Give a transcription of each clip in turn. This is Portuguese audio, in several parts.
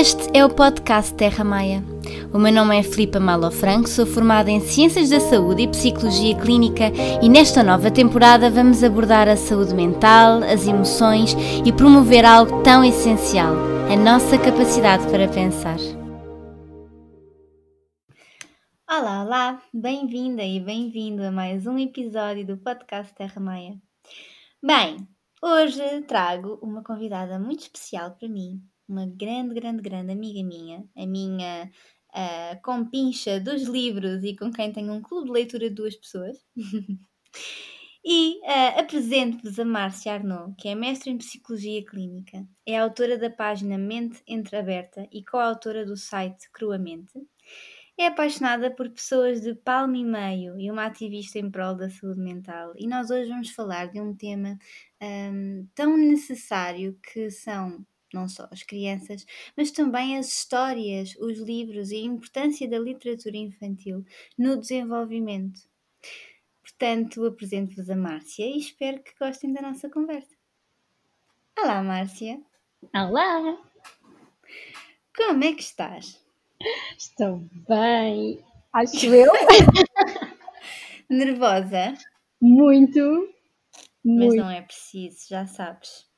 Este é o podcast Terra Maia. O meu nome é Filipa Malo Franco, sou formada em Ciências da Saúde e Psicologia Clínica e nesta nova temporada vamos abordar a saúde mental, as emoções e promover algo tão essencial, a nossa capacidade para pensar. Olá, olá! Bem-vinda e bem-vindo a mais um episódio do podcast Terra Maia. Bem, hoje trago uma convidada muito especial para mim, uma grande, grande, grande amiga minha, a minha uh, compincha dos livros e com quem tenho um clube de leitura de duas pessoas. e uh, apresento-vos a Márcia Arnaud, que é mestre em Psicologia Clínica, é autora da página Mente Entreaberta e coautora do site Cruamente. É apaixonada por pessoas de palmo e meio e uma ativista em prol da saúde mental. E nós hoje vamos falar de um tema um, tão necessário que são não só as crianças, mas também as histórias, os livros e a importância da literatura infantil no desenvolvimento. Portanto, apresento-vos a Márcia e espero que gostem da nossa conversa. Olá, Márcia. Olá! Como é que estás? Estou bem, acho eu. Nervosa? Muito, muito. Mas não é preciso, já sabes.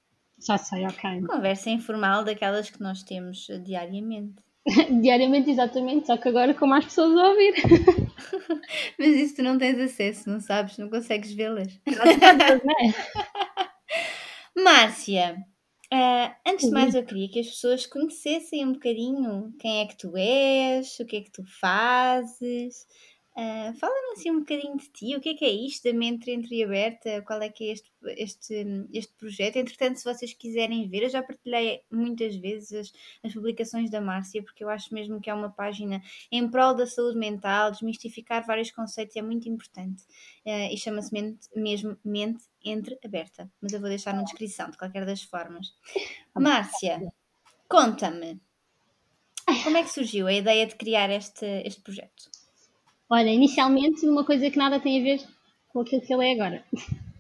Já sei, ok. Conversa informal daquelas que nós temos diariamente. diariamente, exatamente, só que agora com mais pessoas a ouvir. Mas isso tu não tens acesso, não sabes, não consegues vê-las. É? Márcia, uh, antes de mais eu queria que as pessoas conhecessem um bocadinho quem é que tu és, o que é que tu fazes, Uh, Fala-me assim um bocadinho de ti, o que é que é isto da mente entreaberta, qual é que é este, este, este projeto? Entretanto, se vocês quiserem ver, eu já partilhei muitas vezes as, as publicações da Márcia, porque eu acho mesmo que é uma página em prol da saúde mental, desmistificar vários conceitos é muito importante uh, e chama-se mesmo Mente Entreaberta, mas eu vou deixar na descrição de qualquer das formas. Márcia, conta-me, como é que surgiu a ideia de criar este, este projeto? Olha, inicialmente uma coisa que nada tem a ver com aquilo que ele é agora.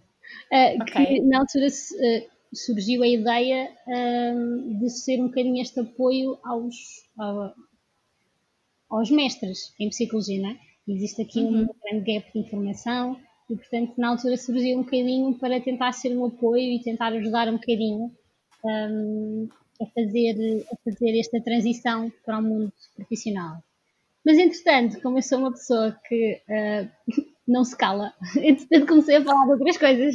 Uh, okay. que na altura uh, surgiu a ideia uh, de ser um bocadinho este apoio aos, aos mestres em psicologia, não é? Existe aqui uhum. um grande gap de informação e, portanto, na altura surgiu um bocadinho para tentar ser um apoio e tentar ajudar um bocadinho um, a, fazer, a fazer esta transição para o mundo profissional. Mas entretanto, como eu sou uma pessoa que uh, não se cala, entretanto comecei a falar de outras coisas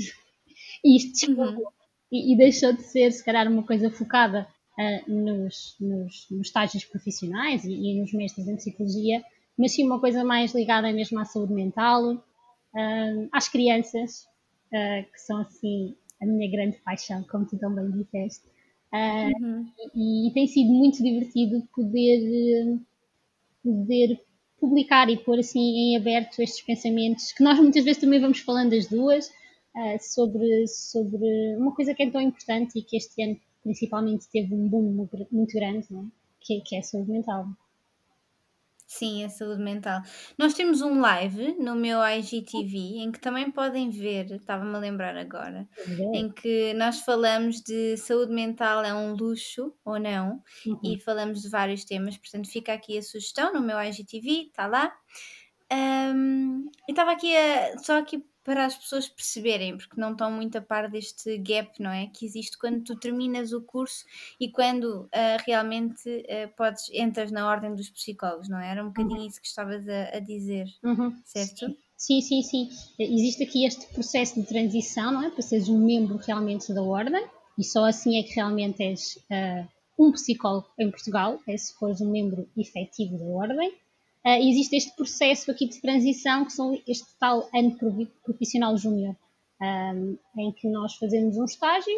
e isto uhum. e, e, deixou de ser, se calhar, uma coisa focada uh, nos, nos, nos, estágios profissionais e, e, nos mestres em psicologia, mas sim uma coisa mais ligada mesmo à saúde mental, uh, às crianças, que são assim a minha grande paixão, como tu também disseste. Uhum. E, e, tem sido muito divertido poder poder publicar e pôr assim em aberto estes pensamentos, que nós muitas vezes também vamos falando das duas, uh, sobre, sobre uma coisa que é tão importante e que este ano principalmente teve um boom muito grande, não é? que, que é a saúde mental. Sim, a saúde mental. Nós temos um live no meu IGTV em que também podem ver, estava-me a lembrar agora, em que nós falamos de saúde mental é um luxo ou não, uhum. e falamos de vários temas, portanto fica aqui a sugestão no meu IGTV, está lá. Um, e estava aqui a, só aqui para as pessoas perceberem, porque não estão muito a par deste gap, não é? Que existe quando tu terminas o curso e quando uh, realmente uh, podes, entras na ordem dos psicólogos, não é? Era um bocadinho uhum. isso que estavas a, a dizer, uhum. certo? Sim, sim, sim. Existe aqui este processo de transição, não é? Para seres um membro realmente da ordem e só assim é que realmente és uh, um psicólogo em Portugal, é se fores um membro efetivo da ordem uh, existe este processo aqui de transição, que são este tal ano profissional júnior, um, em que nós fazemos um estágio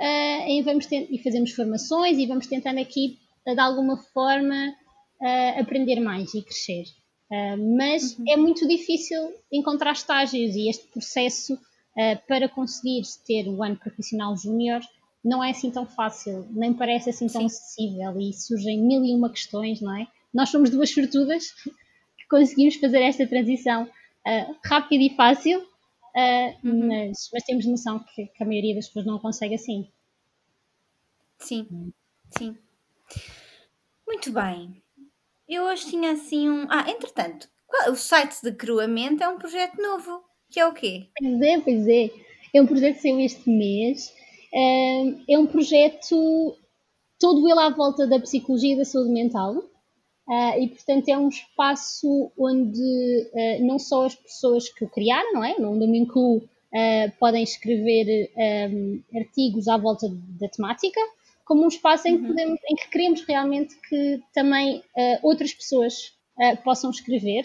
uh, e, vamos e fazemos formações e vamos tentando aqui, de alguma forma, uh, aprender mais e crescer. Mas uhum. é muito difícil encontrar estágios e este processo para conseguir ter o ano profissional júnior não é assim tão fácil, nem parece assim tão Sim. acessível e surgem mil e uma questões, não é? Nós somos duas sortudas que conseguimos fazer esta transição uh, rápida e fácil, uh, uhum. mas, mas, temos noção que, que, a maioria das pessoas não consegue assim. Sim, sim. Muito bem. Eu hoje tinha assim um. Ah, entretanto, o site de cruamento é um projeto novo, que é o quê? Pois é, pois é. É um projeto que saiu este mês. É um projeto todo ele à volta da psicologia e da saúde mental. Uh, e, portanto, é um espaço onde uh, não só as pessoas que o criaram, não é? Onde eu me incluo, uh, podem escrever um, artigos à volta da temática, como um espaço em, que, uhum. podemos, em que queremos realmente que também outras pessoas possam escrever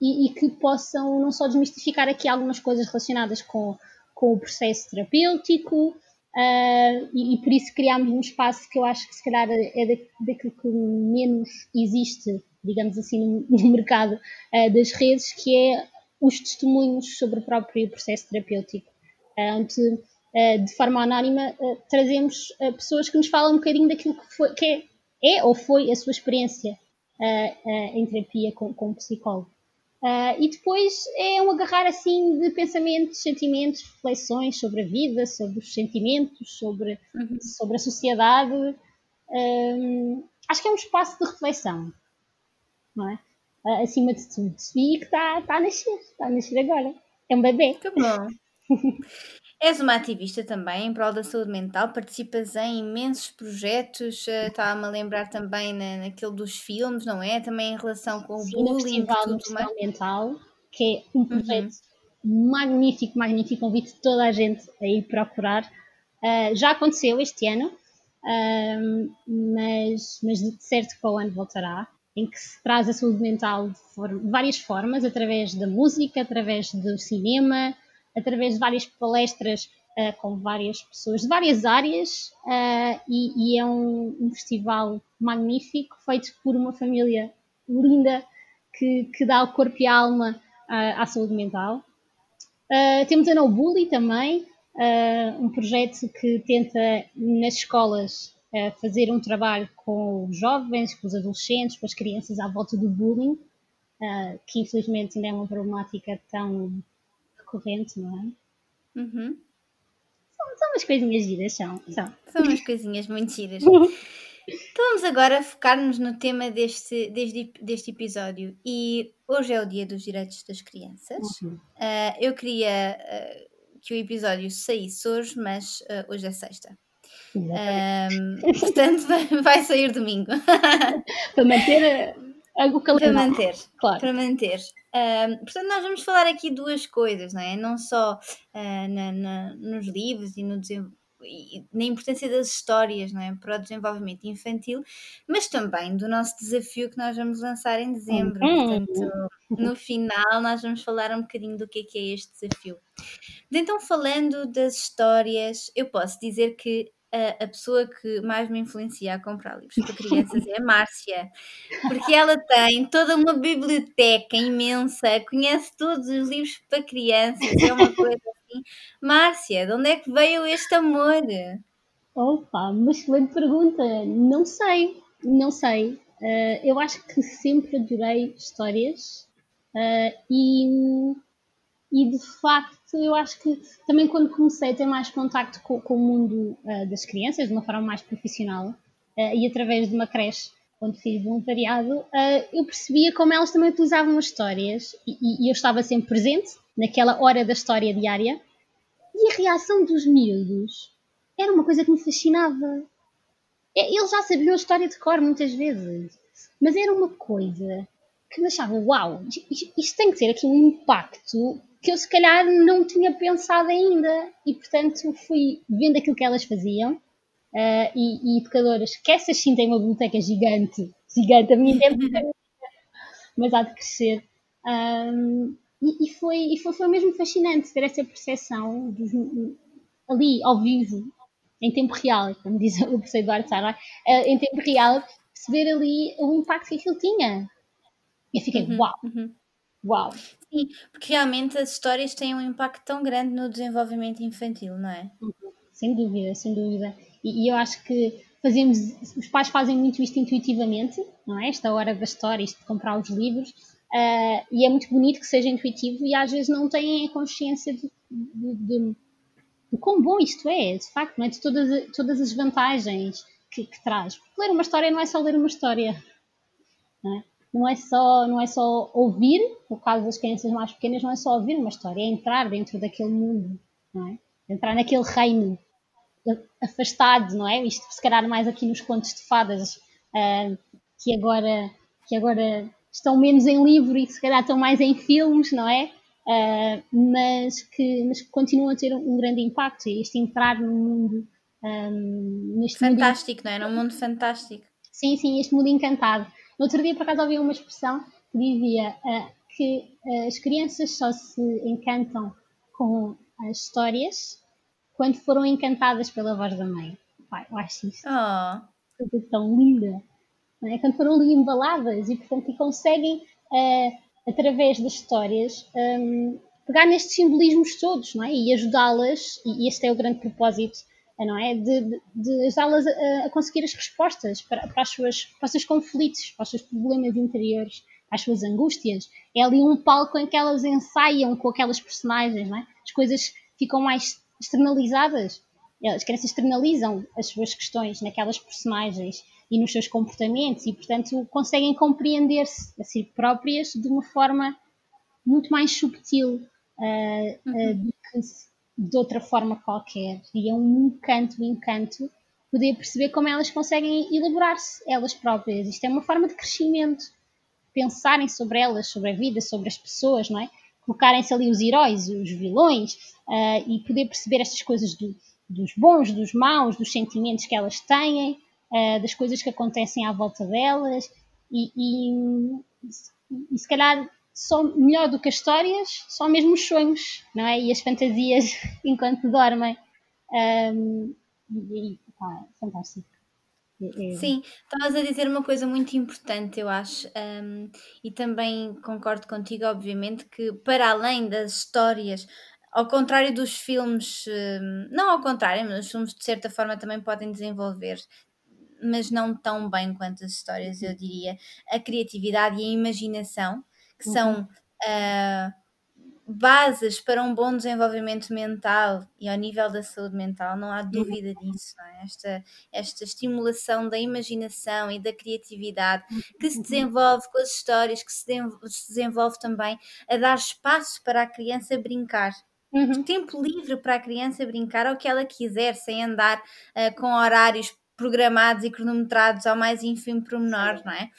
e, e, que possam não só desmistificar aqui algumas coisas relacionadas com, com o processo terapêutico, Uh, e, e, por isso criámos um espaço que eu acho que se calhar é da, daquilo que menos existe, digamos assim, no, no mercado uh, das redes, que é os testemunhos sobre o próprio processo terapêutico, uh, onde de forma anónima trazemos pessoas que nos falam um bocadinho daquilo que, foi, que é, é ou foi a sua experiência em terapia com, com um psicólogo. Uh, e depois é um agarrar assim de pensamentos, sentimentos, reflexões sobre a vida, sobre os sentimentos, sobre, uhum. sobre a sociedade. Um, acho que é um espaço de reflexão, não é? Uh, acima de tudo. E que está tá a nascer, está a nascer agora. É um bebê. Que bom. És uma ativista também em prol da saúde mental, participas em imensos projetos, estava-me a lembrar também na, naquele dos filmes, não é? Também em relação com Sim, o bullying. Festival tudo mais. Mental, que é um projeto uhum. magnífico, magnífico, convido toda a gente a ir procurar. Uh, já aconteceu este ano, uh, mas, mas de certo que para o ano voltará, em que se traz a saúde mental de, forma, de várias formas, através da música, através do cinema, através de várias palestras uh, com várias pessoas de várias áreas uh, e, e, é um, um, festival magnífico feito por uma família linda que, que dá o corpo e a alma uh, à saúde mental. temos a No Bully também, um projeto que tenta nas escolas fazer um trabalho com os jovens, com os adolescentes, com as crianças à volta do bullying, que infelizmente ainda é uma problemática tão corrente, não é? Uhum. São, são umas coisinhas giras, são. São, são umas coisinhas muito giras. Então vamos agora focar-nos no tema deste, deste, deste episódio. E hoje é o Dia dos Direitos das Crianças. Uhum. Uh, eu queria uh, que o episódio saísse hoje, mas uh, hoje é sexta. Portanto, vai, vai, sair domingo. Para manter o calendário. Para manter, claro. Para manter portanto, nós vamos falar aqui duas coisas, não é? Não só uh, na, na, nos livros e no e na importância das histórias não é? para o desenvolvimento infantil, mas também do nosso desafio que nós vamos lançar em dezembro. Uhum. Portanto, no final, nós vamos falar um bocadinho do que é, que é este desafio. Então, falando das histórias, eu posso dizer que a, pessoa que mais me influencia a comprar livros para crianças é a Márcia, porque ela tem toda uma biblioteca imensa, conhece todos os livros para crianças, é uma coisa assim. Márcia, de onde é que veio este amor? Opa, uma excelente pergunta. Não sei, não sei. Uh, eu acho que sempre adorei histórias uh, e e de facto eu acho que também quando comecei a ter mais contacto com, com o mundo uh, das crianças de uma forma mais profissional uh, e através de uma creche quando fiz voluntariado uh, eu percebia como elas também utilizavam as histórias e, e, eu estava sempre presente naquela hora da história diária e a reação dos miúdos era uma coisa que me fascinava. Eles já sabiam a história de cor muitas vezes mas era uma coisa que me achava uau, isto tem que ter aqui um impacto que eu se calhar não tinha pensado ainda e portanto fui vendo aquilo que elas faziam uh, e, e, educadoras que essas sim têm uma biblioteca gigante, gigante, a minha deve mas há de crescer. Um, e, e, foi, e foi, foi mesmo fascinante ter essa percepção dos, ali ao vivo, em tempo real, como diz o professor Eduardo Sara, uh, em tempo real, perceber ali o impacto que aquilo tinha. E eu fiquei, uhum, uau! Uhum. Uau! Sim, porque realmente as histórias têm um impacto tão grande no desenvolvimento infantil, não é? Sem dúvida, sem dúvida. E, e eu acho que fazemos, os pais fazem muito isto intuitivamente, não é? Esta hora da história, isto de comprar os livros, uh, e é muito bonito que seja intuitivo e às vezes não têm a consciência de, de, de, de quão bom isto é, de facto, não é? De todas, todas as vantagens que, que, traz. Porque ler uma história não é só ler uma história. Não é? Não é, só, não é só ouvir, no caso das crianças mais pequenas, não é só ouvir uma história, é entrar dentro daquele mundo, não é? Entrar naquele reino afastado, não é? Isto se calhar mais aqui nos contos de fadas, uh, que, agora, que agora estão menos em livro e que se calhar estão mais em filmes, não é? Uh, mas, que, mas que continuam a ter um grande impacto. E este entrar no mundo. Um, neste fantástico, mundo... não é? Num mundo fantástico. Sim, sim, este mundo encantado. No outro dia, por acaso, ouvi uma expressão que dizia uh, que uh, as crianças só se encantam com as histórias quando foram encantadas pela voz da mãe. Pai, eu acho isso oh. coisa tão linda. É? Quando foram ali embaladas e, portanto, e conseguem uh, através das histórias, um, pegar nestes simbolismos todos não é? e ajudá-las, e este é o grande propósito, não é? De, de, de ajudá-las a, a, conseguir as respostas para, para, as suas, para os seus conflitos, para os seus problemas interiores, para as suas angústias. É ali um palco em que elas ensaiam com aquelas personagens, não é? as coisas ficam mais externalizadas. As crianças externalizam as suas questões naquelas personagens e nos seus comportamentos e, portanto, conseguem compreender-se a si próprias de uma forma muito mais subtil uh, uh, do que de outra forma qualquer. E é um encanto, um encanto poder perceber como elas conseguem elaborar-se elas próprias. Isto é uma forma de crescimento. Pensarem sobre elas, sobre a vida, sobre as pessoas, não é? Colocarem-se ali os heróis, os vilões uh, e poder perceber estas coisas do, dos bons, dos maus, dos sentimentos que elas têm uh, das coisas que acontecem à volta delas e, e, e, se calhar só melhor do que as histórias, só mesmo os sonhos, não é? E as fantasias enquanto dormem. Um, e, pá, fantástico. É, é. Sim, estavas a dizer uma coisa muito importante, eu acho, um, e também concordo contigo, obviamente, que para além das histórias, ao contrário dos filmes, não ao contrário, mas os filmes de certa forma também podem desenvolver mas não tão bem quanto as histórias, eu diria. A criatividade e a imaginação, que uhum. são uh, bases para um bom desenvolvimento mental e ao nível da saúde mental, não há dúvida uhum. disso. É? Esta, esta estimulação da imaginação e da criatividade que se uhum. desenvolve com as histórias, que se, se desenvolve também a dar espaço para a criança brincar. Uhum. Tempo livre para a criança brincar ao que ela quiser, sem andar uh, com horários programados e cronometrados ao mais ínfimo pormenor, não é?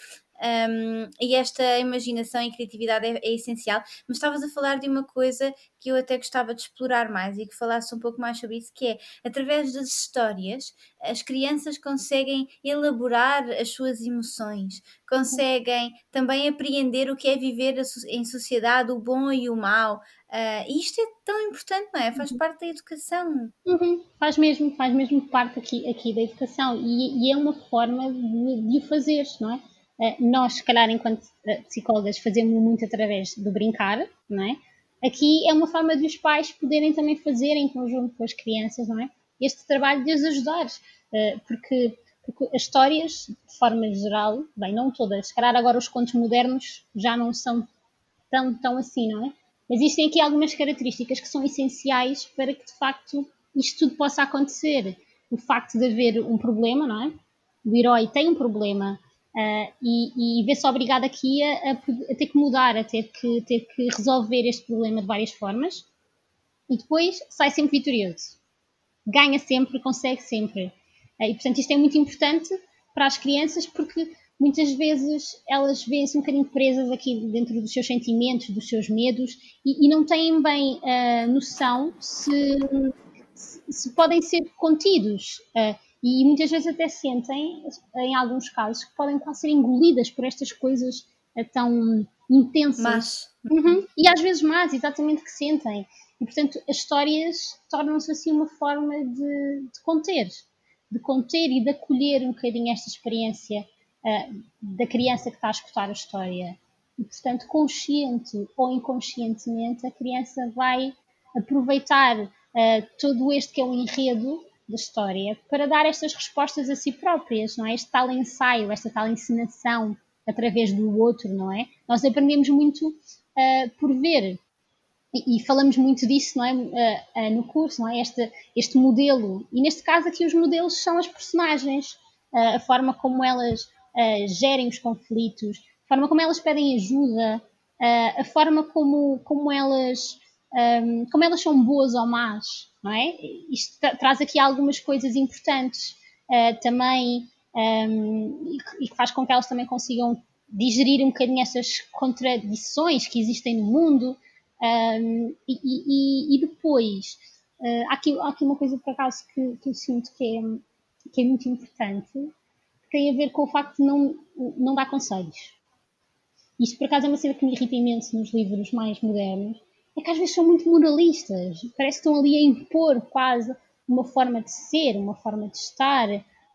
Um, e esta imaginação e criatividade é, é, essencial. Mas estavas a falar de uma coisa que eu até gostava de explorar mais e que falasse um pouco mais sobre isso, que é através das histórias as crianças conseguem elaborar as suas emoções, conseguem também apreender o que é viver em sociedade, o bom e o mau. Uh, e isto é tão importante, não é? Faz uhum. parte da educação. Uhum. Faz mesmo, faz mesmo parte aqui, aqui da educação e, e é uma forma de, de o fazer, não é? Eh, nós, se calhar, enquanto eh, psicólogas, fazemos muito através do brincar, não é? Aqui é uma forma de os pais poderem também fazer em conjunto com as crianças, não é? Este trabalho de as ajudar, eh, porque, porque as histórias, de forma geral, bem, não todas, se calhar agora os contos modernos já não são tão, tão assim, não é? Mas existem aqui algumas características que são essenciais para que, de facto, isto tudo possa acontecer. O facto de haver um problema, não é? O herói tem um problema, Uh, e, e vê-se obrigado aqui a, a, ter que mudar, a ter que, ter que resolver este problema de várias formas e depois sai sempre vitorioso. Ganha sempre, consegue sempre. Uh, e portanto isto é muito importante para as crianças porque muitas vezes elas vêem-se um bocadinho presas aqui dentro dos seus sentimentos, dos seus medos e, e não têm bem uh, noção se, se, se, podem ser contidos. Uh, e muitas vezes até sentem, em alguns casos, que podem quase ser engolidas por estas coisas eh, tão intensas. Mas... Uhum. E às vezes más, exatamente que sentem. E portanto as histórias tornam-se assim uma forma de, de, conter, de conter e de acolher um bocadinho esta experiência uh, da criança que está a escutar a história. E portanto, consciente ou inconscientemente, a criança vai aproveitar uh, todo este que é o enredo da história para dar estas respostas a si próprias, não é? Este tal ensaio, esta tal encenação através do outro, não é? Nós aprendemos muito uh, por ver e, falamos muito disso, não é? Uh, uh, no curso, não é? Este, este modelo e neste caso aqui os modelos são as personagens a forma como elas gerem os conflitos, a forma como elas pedem ajuda, a forma como, como elas um, como elas são boas ou más, não é? Isto tra traz aqui algumas coisas importantes uh, também um, e que faz com que elas também consigam digerir um bocadinho essas contradições que existem no mundo. Um, e, e, e, depois, uh, há, aqui, há aqui uma coisa por acaso que, que eu sinto que é, que é muito importante, que tem a ver com o facto de não, não dar conselhos. Isto por acaso é uma cena que me irrita imenso nos livros mais modernos, é que às vezes são muito moralistas, parece que estão ali a impor quase uma forma de ser, uma forma de estar,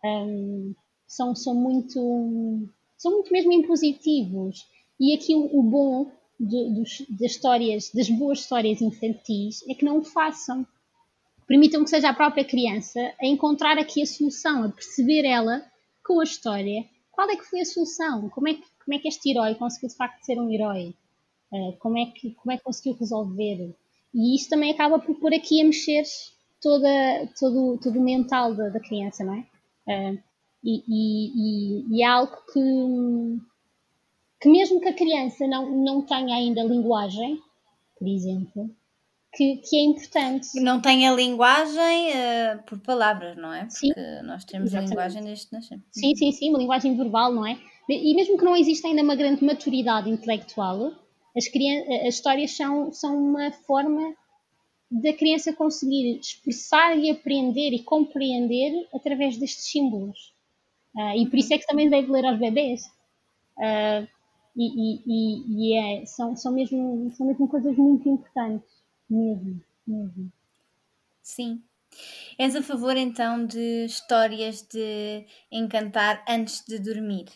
um, são, são, muito, são muito mesmo impositivos. E aqui o, o bom de, dos, das histórias, das boas histórias infantis, é que não o façam. Permitam que seja a própria criança a encontrar aqui a solução, a perceber ela com a história qual é que foi a solução, como é que, como é que este herói conseguiu de facto ser um herói. Uh, como, é que, como é que conseguiu resolver? E isto também acaba por pôr aqui a mexer toda, todo, todo o mental da, da criança, não é? Uh, e, e, e, é algo que, que mesmo que a criança não, não tenha ainda linguagem, por exemplo, que, que é importante. Não tenha linguagem uh, por palavras, não é? Porque sim, nós temos exatamente. a linguagem desde nascer. Sim, sim, sim, uma linguagem verbal, não é? E mesmo que não exista ainda uma grande maturidade intelectual, as, as histórias são, são uma forma da criança conseguir expressar e aprender e compreender através destes símbolos. Uh, e por isso é que também deve ler aos bebês. Uh, e, e, e é, são, são, mesmo, são mesmo coisas muito importantes. Mesmo, mesmo. Sim. És a favor então de histórias de encantar antes de dormir?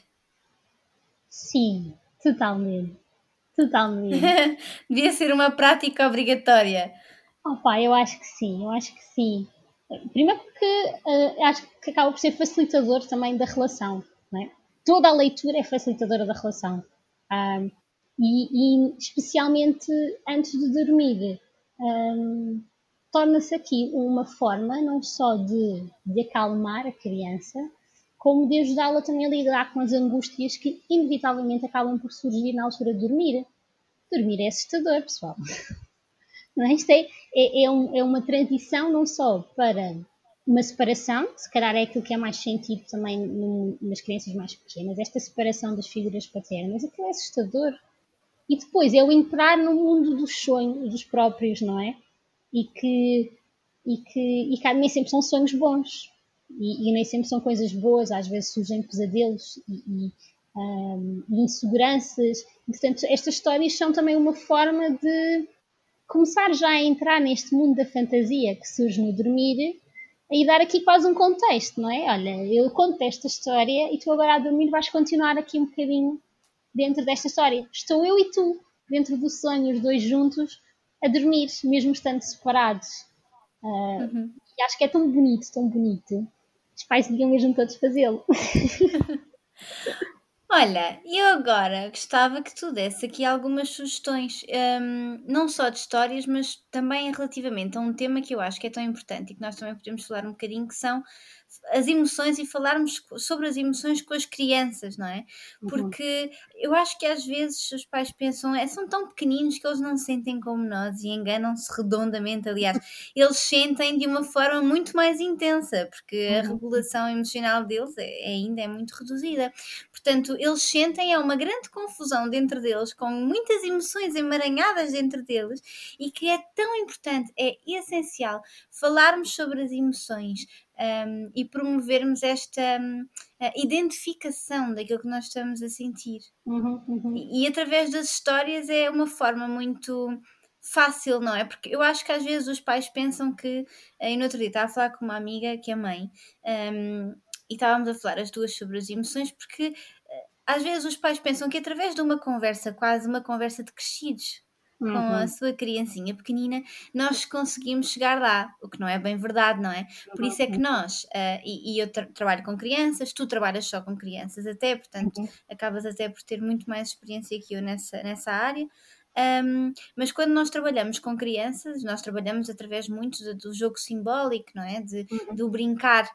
Sim, totalmente. Totalmente. Devia ser uma prática obrigatória. Opa, eu acho que sim, eu acho que sim. Primeiro porque uh, acho que acaba por ser facilitador também da relação. É? Toda a leitura é facilitadora da relação. Um, e, e, especialmente antes de dormir, um, torna-se aqui uma forma não só de, de acalmar a criança, como de ajudá-la também a lidar com as angústias que inevitavelmente acabam por surgir na altura de dormir. Dormir é assustador, pessoal. Não é? Isto é, é, é, um, é uma transição não só para uma separação, se calhar é aquilo que é mais sentido também nas crianças mais pequenas, esta separação das figuras paternas, aquilo é assustador. E depois é o entrar no mundo dos sonhos dos próprios, não é? E que, e que, e que nem sempre são sonhos bons e, e, nem sempre são coisas boas, às vezes surgem pesadelos e, e, um, e inseguranças. E, portanto, estas histórias são também uma forma de começar já a entrar neste mundo da fantasia que surge no dormir e dar aqui quase um contexto, não é? Olha, eu conto esta história e tu agora a dormir vais continuar aqui um bocadinho dentro desta história. Estou eu e tu dentro do sonho, os dois juntos, a dormir, mesmo estando separados. Uh, uhum. E acho que é tão bonito, tão bonito os pais deviam mesmo todos fazê-lo. Olha, eu agora gostava que tu desse aqui algumas sugestões, um, não só de histórias, mas também relativamente a um tema que eu acho que é tão importante e que nós também podemos falar um bocadinho, que são as emoções e falarmos sobre as emoções com as crianças, não é? Uhum. Porque uhum. eu acho que às vezes os pais pensam, é, são tão pequeninos que eles não sentem como nós e enganam-se redondamente. Aliás, eles sentem de uma forma muito mais intensa, porque uhum. a regulação emocional deles é, ainda é muito reduzida. Portanto, eles sentem é uma grande confusão dentro deles, com muitas emoções emaranhadas dentro deles, e que é tão importante, é essencial falarmos sobre as emoções, um, e promovermos esta um, identificação daquilo que nós estamos a sentir. Uhum, uhum. E, e, através das histórias é uma forma muito fácil, não é? Porque eu acho que às vezes os pais pensam que. E no outro dia estava a falar com uma amiga que é mãe. Um, e estávamos a falar as duas sobre as emoções, porque eh, às vezes os pais pensam que através de uma conversa, quase uma conversa de crescidos, com a uhum. sua criancinha pequenina, nós conseguimos chegar lá, o que não é bem verdade, não é? Por isso é que uhum. nós, uh, e, e, eu tra trabalho com crianças, tu trabalhas só com crianças até, portanto uhum. acabas até por ter muito mais experiência que eu nessa, nessa área. Um, mas quando nós trabalhamos com crianças, nós trabalhamos através muito do, do jogo simbólico, não é? De, uhum. do brincar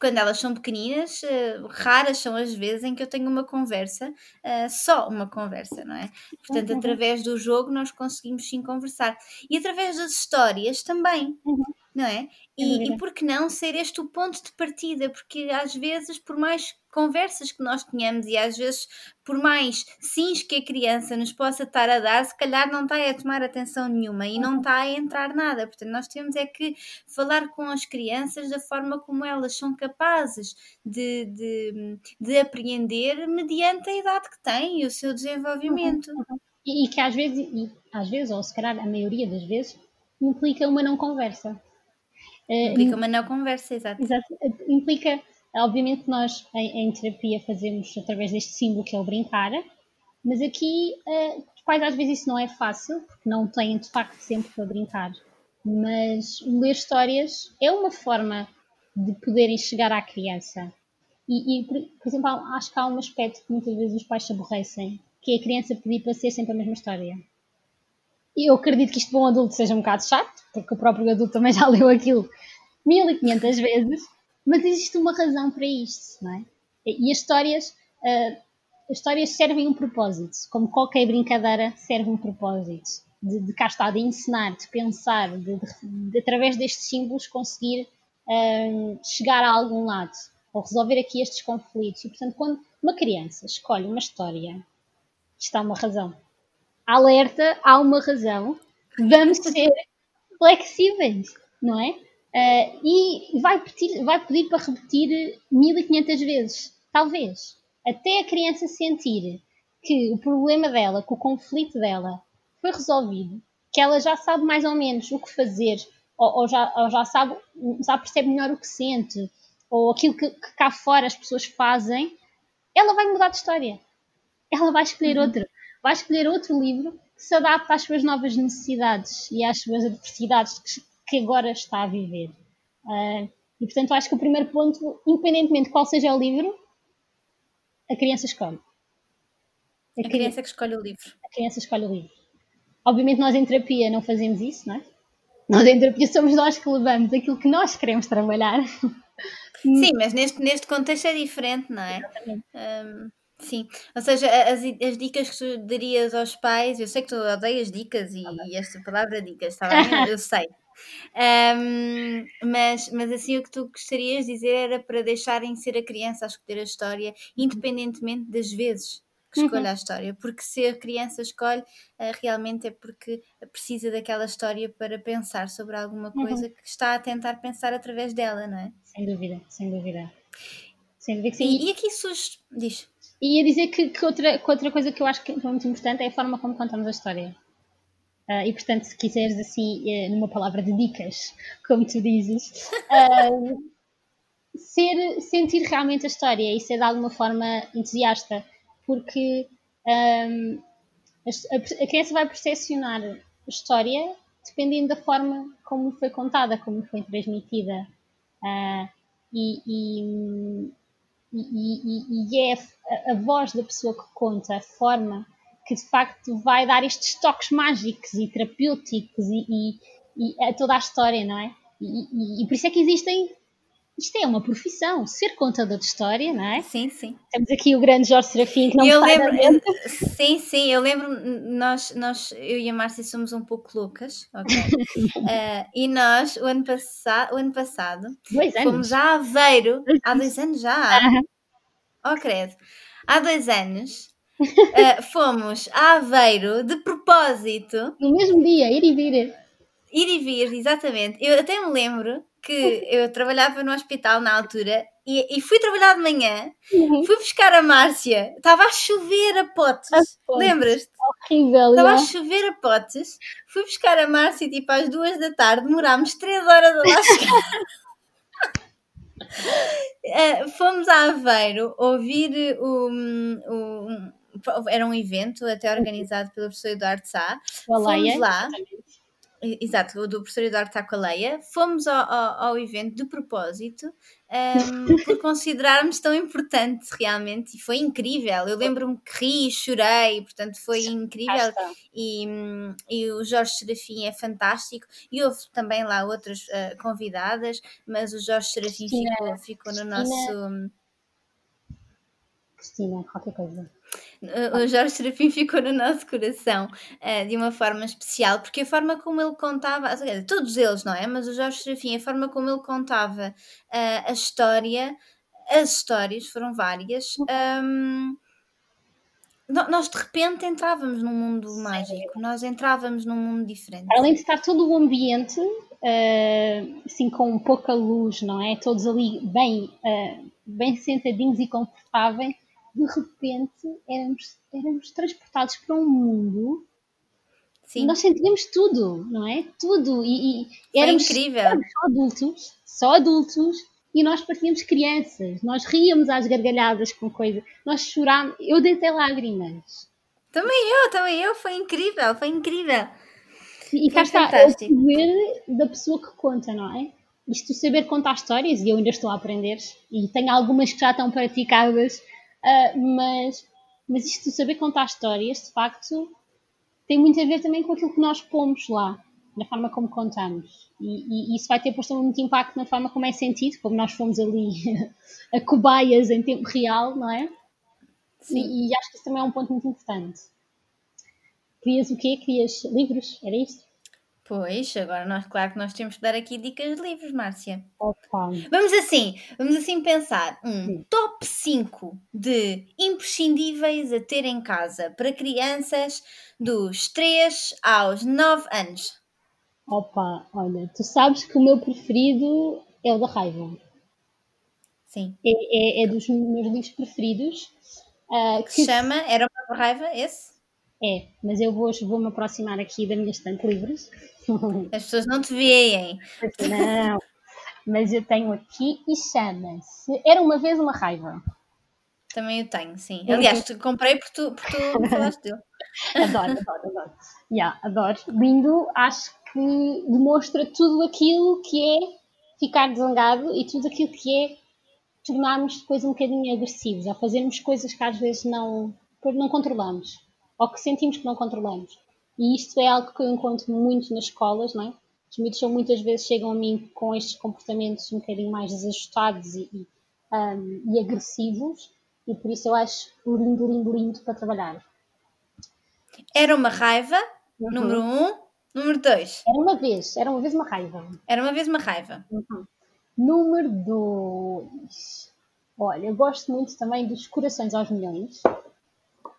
quando elas são pequeninas, uh, raras são as vezes em que eu tenho uma conversa, uh, só uma conversa, não é? Portanto, uhum. através do jogo nós conseguimos sim conversar. E através das histórias também. Uhum não é? E, e por que não ser este o ponto de partida? Porque às vezes, por mais conversas que nós tenhamos e às vezes, por mais sims que a criança nos possa estar a dar, se calhar não está a tomar atenção nenhuma e não está a entrar nada. Portanto, nós temos é que falar com as crianças da forma como elas são capazes de, de, de apreender mediante a idade que têm e o seu desenvolvimento. Uhum, uhum. E, e que às vezes, e, às vezes, ou se calhar a maioria das vezes, implica uma não conversa. Eh, implica uma não conversa, exato. exato. Implica, obviamente, nós em, em, terapia fazemos através deste símbolo que é o brincar, mas aqui, uh, pais, às vezes isso não é fácil, porque não têm de facto sempre para brincar. Mas ler histórias é uma forma de poderem chegar à criança. E, e, por exemplo, acho que há um aspecto que muitas vezes os pais se aborrecem, que é a criança pedir para ser sempre a mesma história. Eu acredito que isto para um adulto seja um bocado chato, porque o próprio adulto também já leu aquilo 1500 vezes, mas existe uma razão para isto, não é? E as histórias, uh, as histórias servem um propósito, como qualquer brincadeira serve um propósito. De, de cá está, de ensinar, de pensar, de, de, de através destes símbolos conseguir uh, chegar a algum lado, ou resolver aqui estes conflitos. E, portanto, quando uma criança escolhe uma história, está uma razão. Alerta, há uma razão. Vamos ser flexíveis, não é? Uh, e vai pedir, vai pedir para repetir 1500 vezes, talvez, até a criança sentir que o problema dela, que o conflito dela foi resolvido, que ela já sabe mais ou menos o que fazer, ou, ou, já, ou já sabe, já percebe melhor o que sente, ou aquilo que, que, cá fora as pessoas fazem, ela vai mudar de história. Ela vai escolher uhum. outro. Vai escolher outro livro que se adapta às suas novas necessidades e às suas adversidades que, agora está a viver. Uh, e portanto acho que o primeiro ponto, independentemente de qual seja o livro, a criança escolhe. A, a criança que escolhe o livro. A criança escolhe o livro. Obviamente nós em terapia não fazemos isso, não é? Nós em terapia somos nós que levamos aquilo que nós queremos trabalhar. Sim, mas neste, neste contexto é diferente, não é? Exatamente. Um, sim, ou seja, as, as dicas que tu darias aos pais, eu sei que tu odeias dicas e, e esta palavra dicas, está bem? Eu sei. Um, mas, mas assim, o que tu gostarias de dizer era para deixarem ser a criança a escolher a história, independentemente das vezes que escolha uhum. a história, porque se a criança escolhe, uh, realmente é porque precisa daquela história para pensar sobre alguma coisa uhum. que está a tentar pensar através dela, não é? Sem dúvida, sem dúvida. Sem dúvida que sim. E, e aqui surge. Diz. E ia dizer que, que, outra, que outra coisa que eu acho que é muito importante é a forma como contamos a história. Uh, e portanto, se quiseres assim, uh, numa palavra de dicas, como tu dizes, uh, ser, sentir realmente a história e ser de alguma forma entusiasta, porque um, a, a, criança vai percepcionar a história dependendo da forma como foi contada, como foi transmitida. E, e, e, e, é a, a voz da pessoa que conta, a forma que de facto vai dar estes toques mágicos e terapêuticos e, e, e a toda a história, não é? E, e, por isso é que existem. Isto é uma profissão, ser contador de história, não é? Sim, sim. Temos aqui o grande Jorge Serafim que não eu lembro, Sim, sim, eu lembro, nós, nós, eu e a Márcia somos um pouco loucas, ok? uh, e nós, o ano, passado, o ano passado, dois anos. fomos a Aveiro, há dois anos já, uh oh credo, há dois anos, uh, fomos a Aveiro de propósito. No mesmo dia, ir e vir. Ir e vir, exatamente. Eu até me lembro que eu trabalhava no hospital na altura e, e fui trabalhar de manhã, uhum. fui buscar a Márcia, estava a chover a potes. Lembras-te? Horrível. Estava a chover a potes, fui buscar a Márcia tipo às duas da tarde, demorámos três horas a lá chegar. uh, fomos a Aveiro ouvir o, o, era um evento até organizado pelo professor Eduardo Sá. Fomos lá. Exato, do professor Eduardo Sá com a Leia. Fomos ao, ao, ao evento de propósito um, por considerarmos tão importante realmente e foi incrível. Eu lembro-me que ri, chorei, portanto foi incrível e, e o Jorge Serafim é fantástico e houve também lá outras uh, convidadas, mas o Jorge Serafim ficou, ficou no nosso Cristina, qualquer coisa. O Jorge Serafim ficou no nosso coração uh, de uma forma especial, porque a forma como ele contava, todos eles, não é? Mas o Jorge Serafim, a forma como ele contava uh, a história, as histórias foram várias. Um, nós de repente entrávamos num mundo mágico, nós entrávamos num mundo diferente. Além de estar todo o ambiente, uh, assim com pouca luz, não é? Todos ali bem, bem sentadinhos e confortáveis, de repente éramos, éramos transportados para um mundo Sim. nós sentíamos tudo, não é? Tudo. E, e éramos incrível. só adultos, só adultos, e nós parecíamos crianças. Nós ríamos às gargalhadas com coisa. Nós chorámos. Eu deitei lágrimas. Também eu, também eu. Foi incrível, foi incrível. E, e cá está o poder da pessoa que conta, não é? Isto saber contar histórias, e eu ainda estou a aprender, e tenho algumas que já estão praticadas Uh, mas, mas isto de saber contar histórias, de facto, tem muito a ver também com aquilo que nós pomos lá, na forma como contamos. E, e isso vai ter também muito impacto na forma como é sentido, como nós fomos ali a cobaias em tempo real, não é? E, e, acho que isso também é um ponto muito importante. Querias o quê? Querias livros? Era isso? Pois, agora nós, claro que nós temos que dar aqui dicas de livros, Márcia. Opa. Vamos assim, vamos assim pensar. Um Sim. top 5 de imprescindíveis a ter em casa para crianças dos 3 aos 9 anos. Opa, olha, tu sabes que o meu preferido é o da raiva. Sim. É, é, é dos meus livros preferidos. Uh, que se chama Era uma raiva, esse? É, mas eu vou, vou me aproximar aqui da minha estante de livros. As pessoas não te veem. Não, mas eu tenho aqui e chama-se Era uma vez uma raiva. Também eu tenho, sim. Aliás, te comprei porque tu, porque tu falaste dele. Adoro, adoro, adoro. Yeah, adoro. Lindo, acho que demonstra tudo aquilo que é ficar zangado e tudo aquilo que é tornarmos depois um bocadinho agressivos, ou fazermos coisas que às vezes não, não controlamos ou que sentimos que não controlamos. E isto é algo que eu encontro muito nas escolas, não é? Os miúdos são muitas vezes chegam a mim com estes comportamentos um bocadinho mais desajustados e, e, um, e agressivos, e por isso eu acho lindo, lindo, lindo para trabalhar. Era uma raiva, uhum. número um. Número dois. Era uma vez, era uma vez uma raiva. Era uma vez uma raiva. Uhum. Número dois. Olha, eu gosto muito também dos Corações aos Milhões.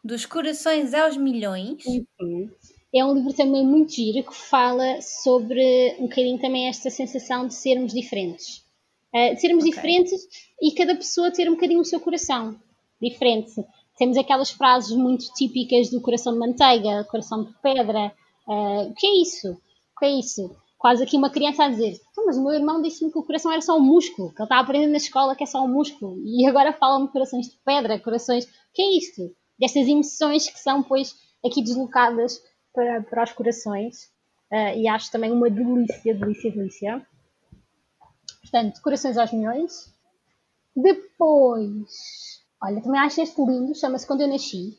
Dos Corações aos Milhões. Uhum. É um livro também muito giro que fala sobre um bocadinho também esta sensação de sermos diferentes. Uh, de sermos okay. diferentes e cada pessoa ter um bocadinho o seu coração diferente. Temos aquelas frases muito típicas do coração de manteiga, coração de pedra. Uh, o que é isso? O que é isso? Quase aqui uma criança a dizer: então, Mas o meu irmão disse-me que o coração era só um músculo, que ele está aprendendo na escola que é só um músculo, e agora falam de corações de pedra, corações. O que é isto? Destas emoções que são, pois, aqui deslocadas para, para os corações. Uh, e acho também uma delícia, delícia, delícia. Portanto, Corações aos Milhões. Depois, olha, também acho este lindo, chama-se Quando Eu Nasci.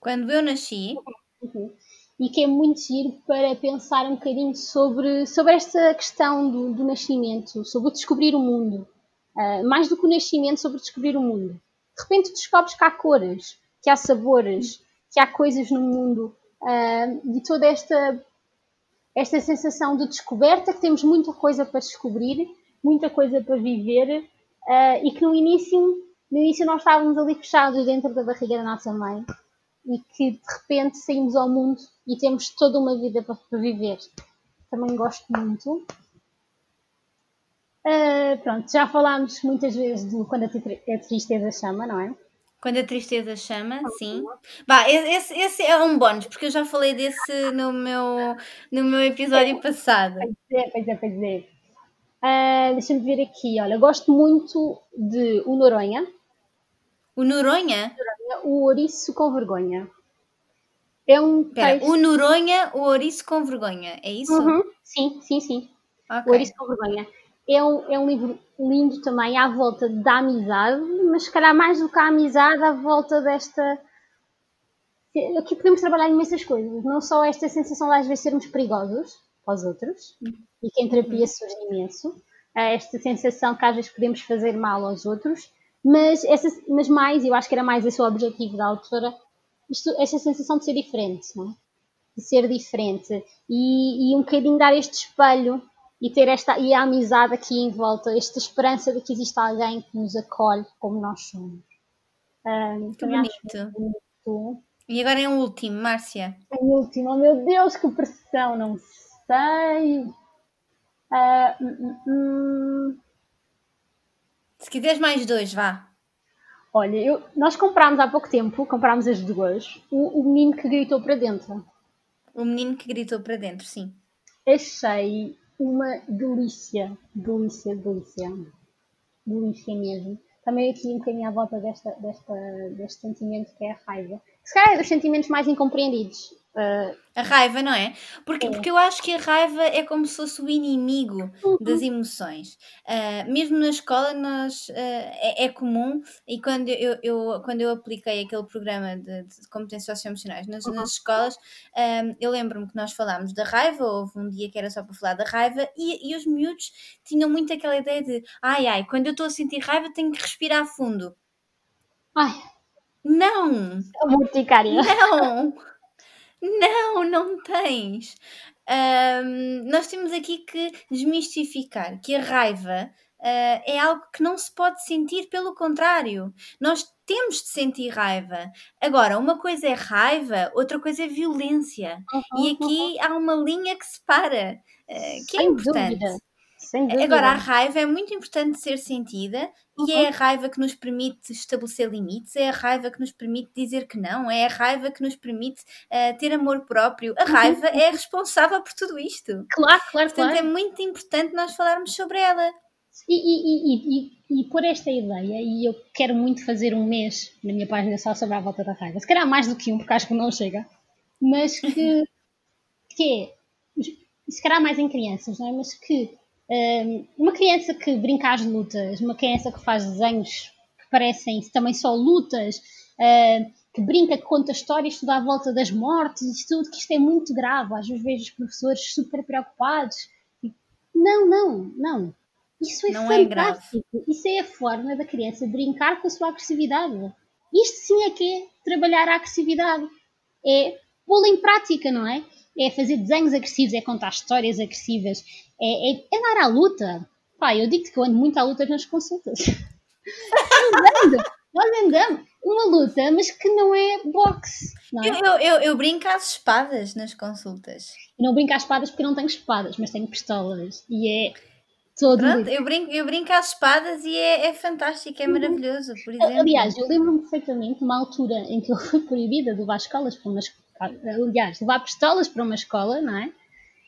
Quando Eu Nasci. Uhum. E que é muito giro para pensar um bocadinho sobre, sobre esta questão do, do nascimento, sobre o descobrir o mundo. Uh, mais do que o nascimento, sobre descobrir o mundo. De repente descobres que há cores, que há sabores, que há coisas no mundo uh, e toda esta, esta sensação de descoberta que temos muita coisa para descobrir, muita coisa para viver uh, e que no início, no início nós estávamos ali fechados dentro da barriga da nossa mãe e que de repente saímos ao mundo e temos toda uma vida para, viver. Também gosto muito. Uh, pronto, já falámos muitas vezes de quando a tristeza chama, não é? Quando a tristeza chama, sim. Bah, esse, esse é um bónus, porque eu já falei desse no meu, no meu episódio passado. Pois é, pois é, pois é. Uh, Deixa-me ver aqui, olha, gosto muito de O Noronha. O Noronha? O Ouriço com Vergonha. É um Pera, texto... O Noronha, o Ouriço com Vergonha, é isso? Uhum. Sim, sim, sim. Okay. O Ouriço com Vergonha. é um, é um livro lindo também à volta da amizade, mas se calhar mais do que a amizade, à volta desta. Aqui podemos trabalhar imensas coisas, não só esta sensação de às vezes sermos perigosos para os outros, e que em terapia surge imenso, esta sensação que às vezes podemos fazer mal aos outros, mas, essa, mas mais, eu acho que era mais esse o objetivo da autora, isto, esta sensação de ser diferente, não é? de ser diferente e, e um bocadinho dar este espelho e ter esta e a amizade aqui em volta, esta esperança de que existe alguém que nos acolhe como nós somos. Um, que bonito. bonito. E agora é o último, Márcia. É o último, oh meu Deus, que pressão, não sei. Uh, hum, hum. Se quiseres mais dois, vá. Olha, eu, nós comprámos há pouco tempo, comprámos as duas, o, o menino que gritou para dentro. O menino que gritou para dentro, sim. Achei uma delícia, delícia, delícia. Delícia mesmo. Também aqui um bocadinho à volta desta, desta, deste sentimento que é a raiva. Se calhar é dos sentimentos mais incompreendidos. Uh, a raiva, não é? Porque, é. porque eu acho que a raiva é como se fosse o inimigo uhum. das emoções. Uh, mesmo na escola nós, uh, é, é, comum, e quando eu, eu, quando eu apliquei aquele programa de, de competências socioemocionais nas, uhum. nas escolas, eu lembro-me que nós falámos da raiva, houve um dia que era só para falar da raiva, e, e os miúdos tinham muito aquela ideia de ai ai, quando eu estou a sentir raiva tenho que respirar fundo. Ai. Não! A morticária. Não! Não, não tens. Um, nós temos aqui que desmistificar que a raiva uh, é algo que não se pode sentir, pelo contrário, nós temos de sentir raiva. Agora, uma coisa é raiva, outra coisa é violência. Uhum, e aqui uhum. há uma linha que separa, uh, que é Sem é importante. Dúvida. Agora, a raiva é muito importante ser sentida uhum. e é a raiva que nos permite estabelecer limites, é a raiva que nos permite dizer que não, é a raiva que nos permite uh, ter amor próprio. A raiva uhum. é responsável por tudo isto. Claro, claro, Portanto, claro. é muito importante nós falarmos sobre ela. E, e, e, e, e por esta ideia, e eu quero muito fazer um mês na minha página só sobre a volta da raiva, se calhar mais do que um, porque acho que não chega, mas que, que é, se calhar mais em crianças, não é? mas que uma criança que brinca às lutas, uma criança que faz desenhos que parecem também só lutas, que brinca, que conta histórias tudo à volta das mortes, e tudo, que isto é muito grave. Às vezes vejo os professores super preocupados. Não, não, não. Isso é não é fantástico. É Isso é a forma da criança brincar com a sua agressividade. Isto sim é que é trabalhar a agressividade. É pô-la em prática, não é? é fazer desenhos agressivos, é contar histórias agressivas, é, é, é dar à luta. Pá, eu digo-te que eu ando muito à luta nas consultas. andando, nós andamos. Uma luta, mas que não é boxe. Não é? Eu, eu, eu, brinco às espadas nas consultas. Eu não brinco às espadas porque não tenho espadas, mas tenho pistolas. E é todo. Pronto, eu brinco, eu brinco às espadas e é, é fantástico, é uhum. maravilhoso. Por exemplo. Aliás, eu lembro-me perfeitamente de uma altura em que eu fui proibida de levar escolas para umas aliás, levar pistolas para uma escola, não é?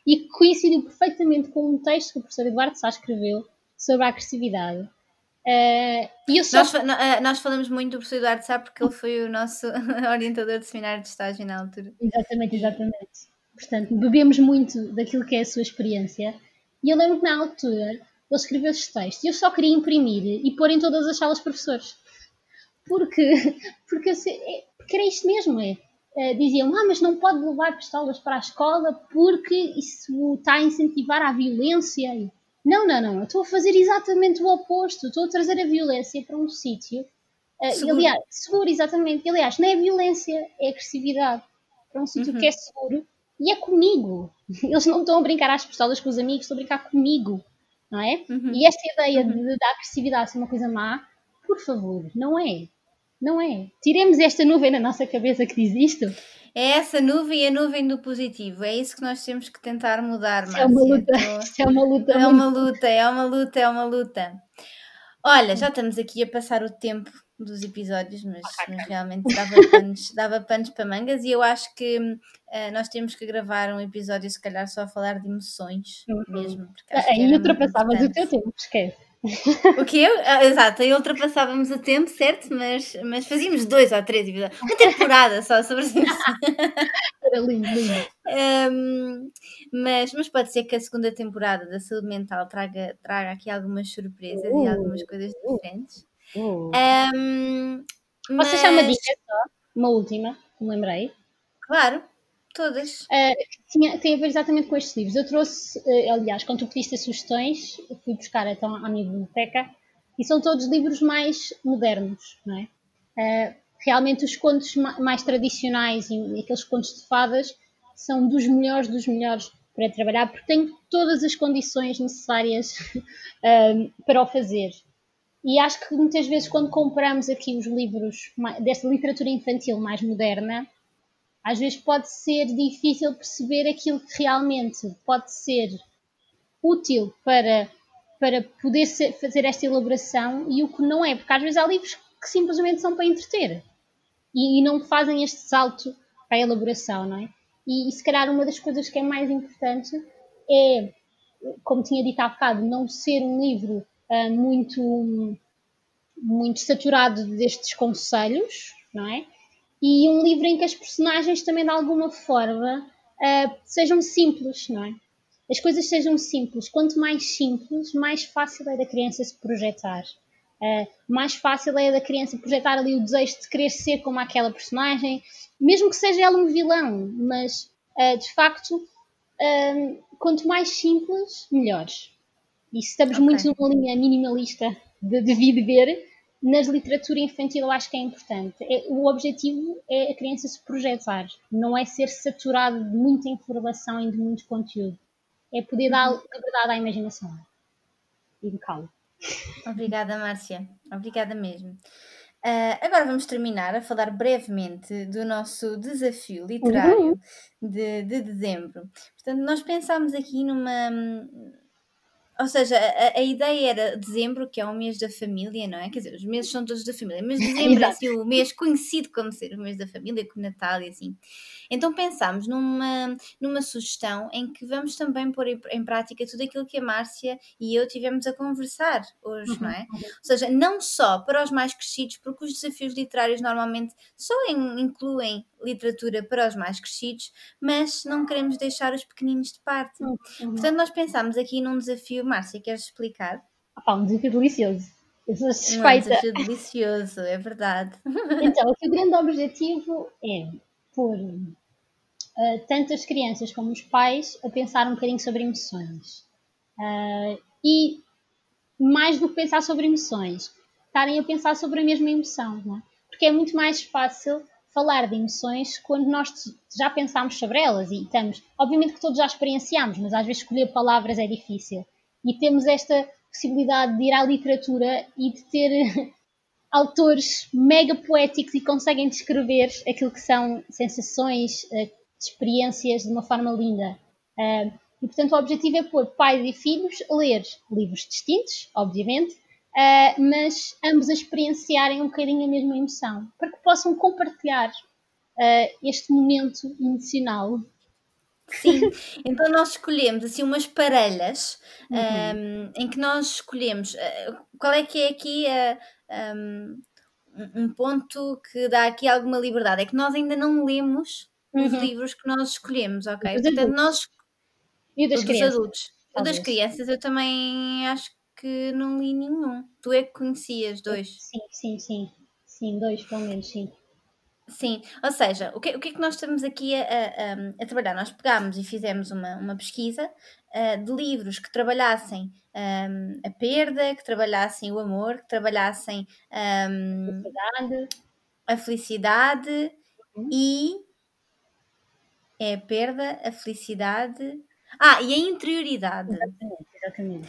E que coincidiu perfeitamente com um texto que o professor Eduardo Sá escreveu sobre a agressividade. Uh, e só... nós, eh, nós, falamos muito do professor Eduardo Sá porque ele foi o nosso orientador de seminário de estágio na altura. Exatamente, exatamente. Portanto, bebemos muito daquilo que é a sua experiência. E eu lembro que na altura ele escreveu esses textos e eu só queria imprimir e pôr em todas as salas professores. Porque, porque, é, porque era isto mesmo, é eh, diziam, ah, mas não pode levar pistolas para a escola porque isso está a incentivar a violência. Não, não, não, eu estou a fazer exatamente o oposto, estou a trazer a violência para um sítio. Uh, seguro. aliás, seguro, exatamente. E, aliás, não é violência, é agressividade. Para um sítio uhum. que é seguro e é comigo. Eles não estão a brincar às pistolas com os amigos, estão a brincar comigo, não é? Uhum. E esta ideia uhum. de, da agressividade ser uma coisa má, por favor, não é. Não é? Tiremos esta nuvem na nossa cabeça que diz isto. É essa nuvem e a nuvem do positivo. É isso que nós temos que tentar mudar, Márcia. É uma luta. É uma luta. É uma luta, é uma luta, é uma luta. Olha, já estamos aqui a passar o tempo dos episódios, mas, mas realmente dava panos, dava panos para mangas e eu acho que uh, nós temos que gravar um episódio, se calhar, só a falar de emoções uhum. mesmo. Aí ultrapassavas o teu tempo, esquece. O que eu? Ah, exato, aí ultrapassávamos o tempo, certo? Mas, mas fazíamos dois ou três episódios. Uma temporada só sobre isso. Era lindo, lindo. Um, mas, mas pode ser que a segunda temporada da saúde mental traga, traga aqui algumas surpresas uh, e algumas coisas diferentes. Uh. Um, mas... Posso uma dica só? Uma última, me lembrei. Claro. Todas. Uh, tinha, tem a ver exatamente com estes livros. Eu trouxe, uh, aliás, quando tu pediste as sugestões, fui buscar então à minha biblioteca e são todos livros mais modernos, não é? Uh, realmente os contos mais tradicionais e aqueles contos de fadas são dos melhores dos melhores para trabalhar porque têm todas as condições necessárias para o fazer. E acho que muitas vezes quando compramos aqui os livros desta literatura infantil mais moderna, às vezes pode ser difícil perceber aquilo que realmente pode ser útil para, para poder ser, fazer esta elaboração e o que não é, porque às vezes há livros que simplesmente são para entreter e, e não fazem este salto para a elaboração, não é? E, e, se calhar uma das coisas que é mais importante é, como tinha dito há bocado, não ser um livro uh, muito, muito saturado destes conselhos, não é? E um livro em que as personagens também de alguma forma uh, sejam simples, não é? As coisas sejam simples. Quanto mais simples, mais fácil é da criança se projetar. Uh, mais fácil é da criança projetar ali o desejo de querer ser como aquela personagem, mesmo que seja ela um vilão, mas uh, de facto, quanto mais simples, melhor. E se estamos okay. muito numa linha minimalista de, de ver, na literatura infantil eu acho que é importante. É, o objetivo é a criança se projetar, não é ser saturado de muita informação e de muito conteúdo. É poder dar uhum. liberdade à imaginação e de calo. Obrigada, Márcia. Obrigada mesmo. Uh, agora vamos terminar a falar brevemente do nosso desafio literário uhum. de, de dezembro. Portanto, nós pensámos aqui numa ou seja, a, a, ideia era dezembro, que é o mês da família, não é? Quer dizer, os meses são todos da família, mas dezembro é assim, o mês conhecido como ser o mês da família, com Natal e assim. Então pensámos numa, numa sugestão em que vamos também pôr em, prática tudo aquilo que a Márcia e eu tivemos a conversar hoje, uhum. não é? Ou seja, não só para os mais crescidos, porque os desafios literários normalmente só in, incluem literatura para os mais crescidos, mas não queremos deixar os pequeninos de parte. Uhum. Portanto, nós pensámos aqui num desafio, Márcia, queres explicar? Ah, um desafio delicioso. Eu sou suspeita. Um desafio delicioso, é verdade. Então, o grande objetivo é pôr uh, tanto as crianças como os pais a pensar um bocadinho sobre emoções. Uh, e mais do que pensar sobre emoções, estarem a pensar sobre a mesma emoção, não é? Porque é muito mais fácil falar de emoções quando nós já pensámos sobre elas e estamos, obviamente que todos já experienciamos, mas às vezes escolher palavras é difícil. E temos esta possibilidade de ir à literatura e de ter autores mega poéticos e conseguem descrever aquilo que são sensações, eh, experiências de uma forma linda. Eh, e portanto o objetivo é pôr pais e filhos a ler livros distintos, obviamente, uh, mas ambos a experienciarem um bocadinho a mesma emoção, para que possam compartilhar uh, este momento emocional. Sim, então nós escolhemos assim umas parelhas uhum. um, em que nós escolhemos uh, qual é que é aqui um, um ponto que dá aqui alguma liberdade, é que nós ainda não lemos uhum. os livros que nós escolhemos, ok? Portanto, nós e dos, dos adultos. O das crianças eu também acho que não li nenhum. Tu é que conhecias dois? Sim, sim, sim. Sim, dois pelo menos, sim. Sim, ou seja, o que, o que é que nós estamos aqui a, a, a trabalhar? Nós pegámos e fizemos uma, uma pesquisa uh, de livros que trabalhassem um, a perda, que trabalhassem o amor, que trabalhassem um, a felicidade uhum. e é a perda, a felicidade. Ah, e a interioridade. Exatamente, exatamente.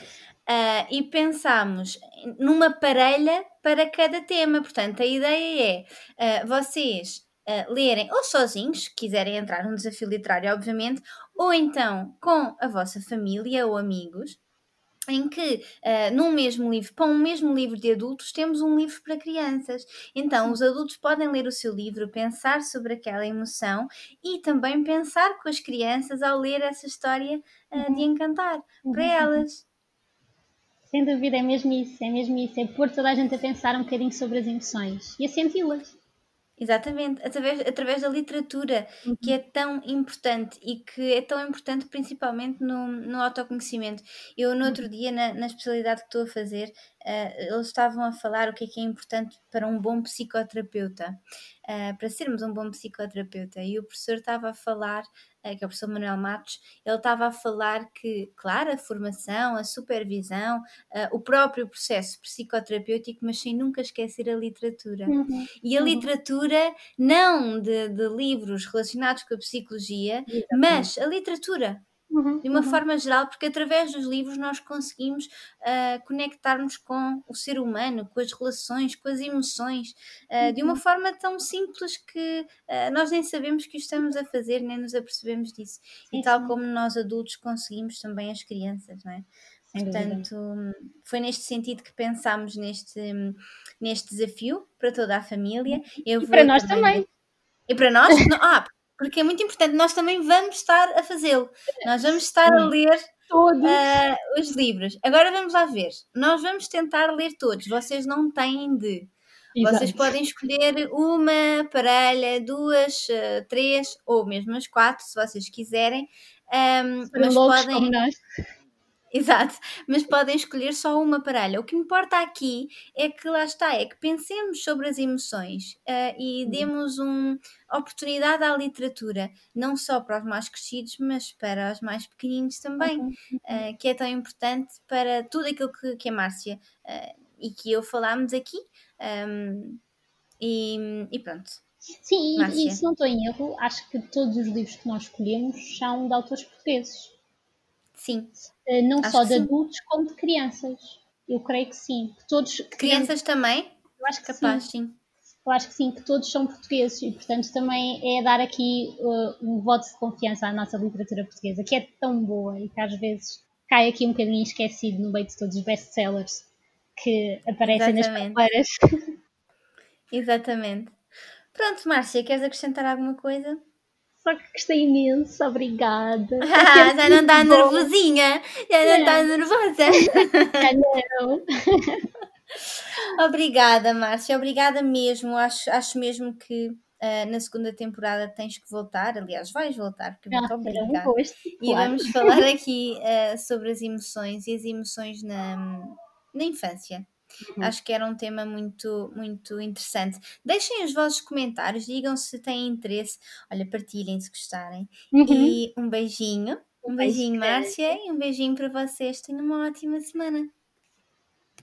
Uh, e pensámos numa parelha para cada tema. Portanto, a ideia é uh, vocês uh, lerem ou sozinhos, se quiserem entrar num desafio literário, obviamente, ou então com a vossa família ou amigos, em que uh, num mesmo livro, para um mesmo livro de adultos, temos um livro para crianças. Então, os adultos podem ler o seu livro, pensar sobre aquela emoção e também pensar com as crianças ao ler essa história uh, de encantar uhum. para elas. Sem dúvida, é mesmo isso, é mesmo isso. É pôr toda a gente a pensar um bocadinho sobre as emoções e a senti-las. Exatamente, através, através da literatura, uhum. que é tão importante e que é tão importante principalmente no, no autoconhecimento. Eu, no outro uhum. dia, na, na especialidade que estou a fazer, uh, eles estavam a falar o que é que é importante para um bom psicoterapeuta, uh, para sermos um bom psicoterapeuta. E o professor estava a falar eh, que é o professor Manuel Matos, ele estava a falar que, claro, a formação, a supervisão, uh, o próprio processo psicoterapêutico, mas sem nunca esquecer a literatura. Uhum. E a uhum. literatura, não de, de, livros relacionados com a psicologia, Exatamente. mas a literatura Uhum, de uma uhum. forma geral, porque através dos livros nós conseguimos uh, conectar-nos com o ser humano, com as relações, com as emoções, uh, uhum. de uma uhum. forma tão simples que uh, nós nem sabemos que o estamos a fazer, nem nos apercebemos disso. Sim, e tal sim. como nós adultos conseguimos também as crianças, não é? Portanto, foi neste sentido que pensámos neste, neste desafio para toda a família. Uhum. Eu e para nós também. E para nós? Ah, porque é muito importante, nós também vamos estar a fazê-lo. Nós vamos estar a ler todos uh, os livros. Agora vamos lá ver. Nós vamos tentar ler todos. Vocês não têm de. Exato. Vocês podem escolher uma parelha, duas, uh, três ou mesmo as quatro, se vocês quiserem. Um, mas podem. Exato, mas podem escolher só uma parelha. O que importa aqui é que lá está, é que pensemos sobre as emoções uh, e uhum. demos uma oportunidade à literatura, não só para os mais crescidos, mas para os mais pequeninos também, uh, que é tão importante para tudo aquilo que, que a Márcia uh, e que eu falámos aqui. Um, e, e, pronto. Sim, e, e se não estou em erro, acho que todos os livros que nós escolhemos são de autores portugueses. Sim. Eh, não acho só de adultos, como de crianças. Eu creio que sim. Que todos, crianças também? Eu acho que Capaz, sim. sim. Eu acho que sim, que todos são portugueses e, portanto, também é dar aqui uh, um voto de confiança à nossa literatura portuguesa, que é tão boa e que às vezes cai aqui um bocadinho esquecido no meio de todos os best-sellers que aparecem Exatamente. nas prateleiras. Exatamente. Pronto, Márcia, queres acrescentar alguma coisa? Só que gostei imenso, obrigada. Ah, já não está nervosinha, já não está nervosa. Já não. obrigada, Márcia, obrigada mesmo. Acho, acho mesmo que uh, na segunda temporada tens que voltar. Aliás, vais voltar, porque muito ah, obrigada. Um gosto, e claro. vamos falar aqui uh, sobre as emoções e as emoções na, na infância. Uhum. Acho que era um tema muito, muito interessante. Deixem os vossos comentários, digam se têm interesse. Olha, partilhem se gostarem. Uhum. E um beijinho. Um beijinho, Márcia, e um beijinho para vocês. Tenham uma ótima semana.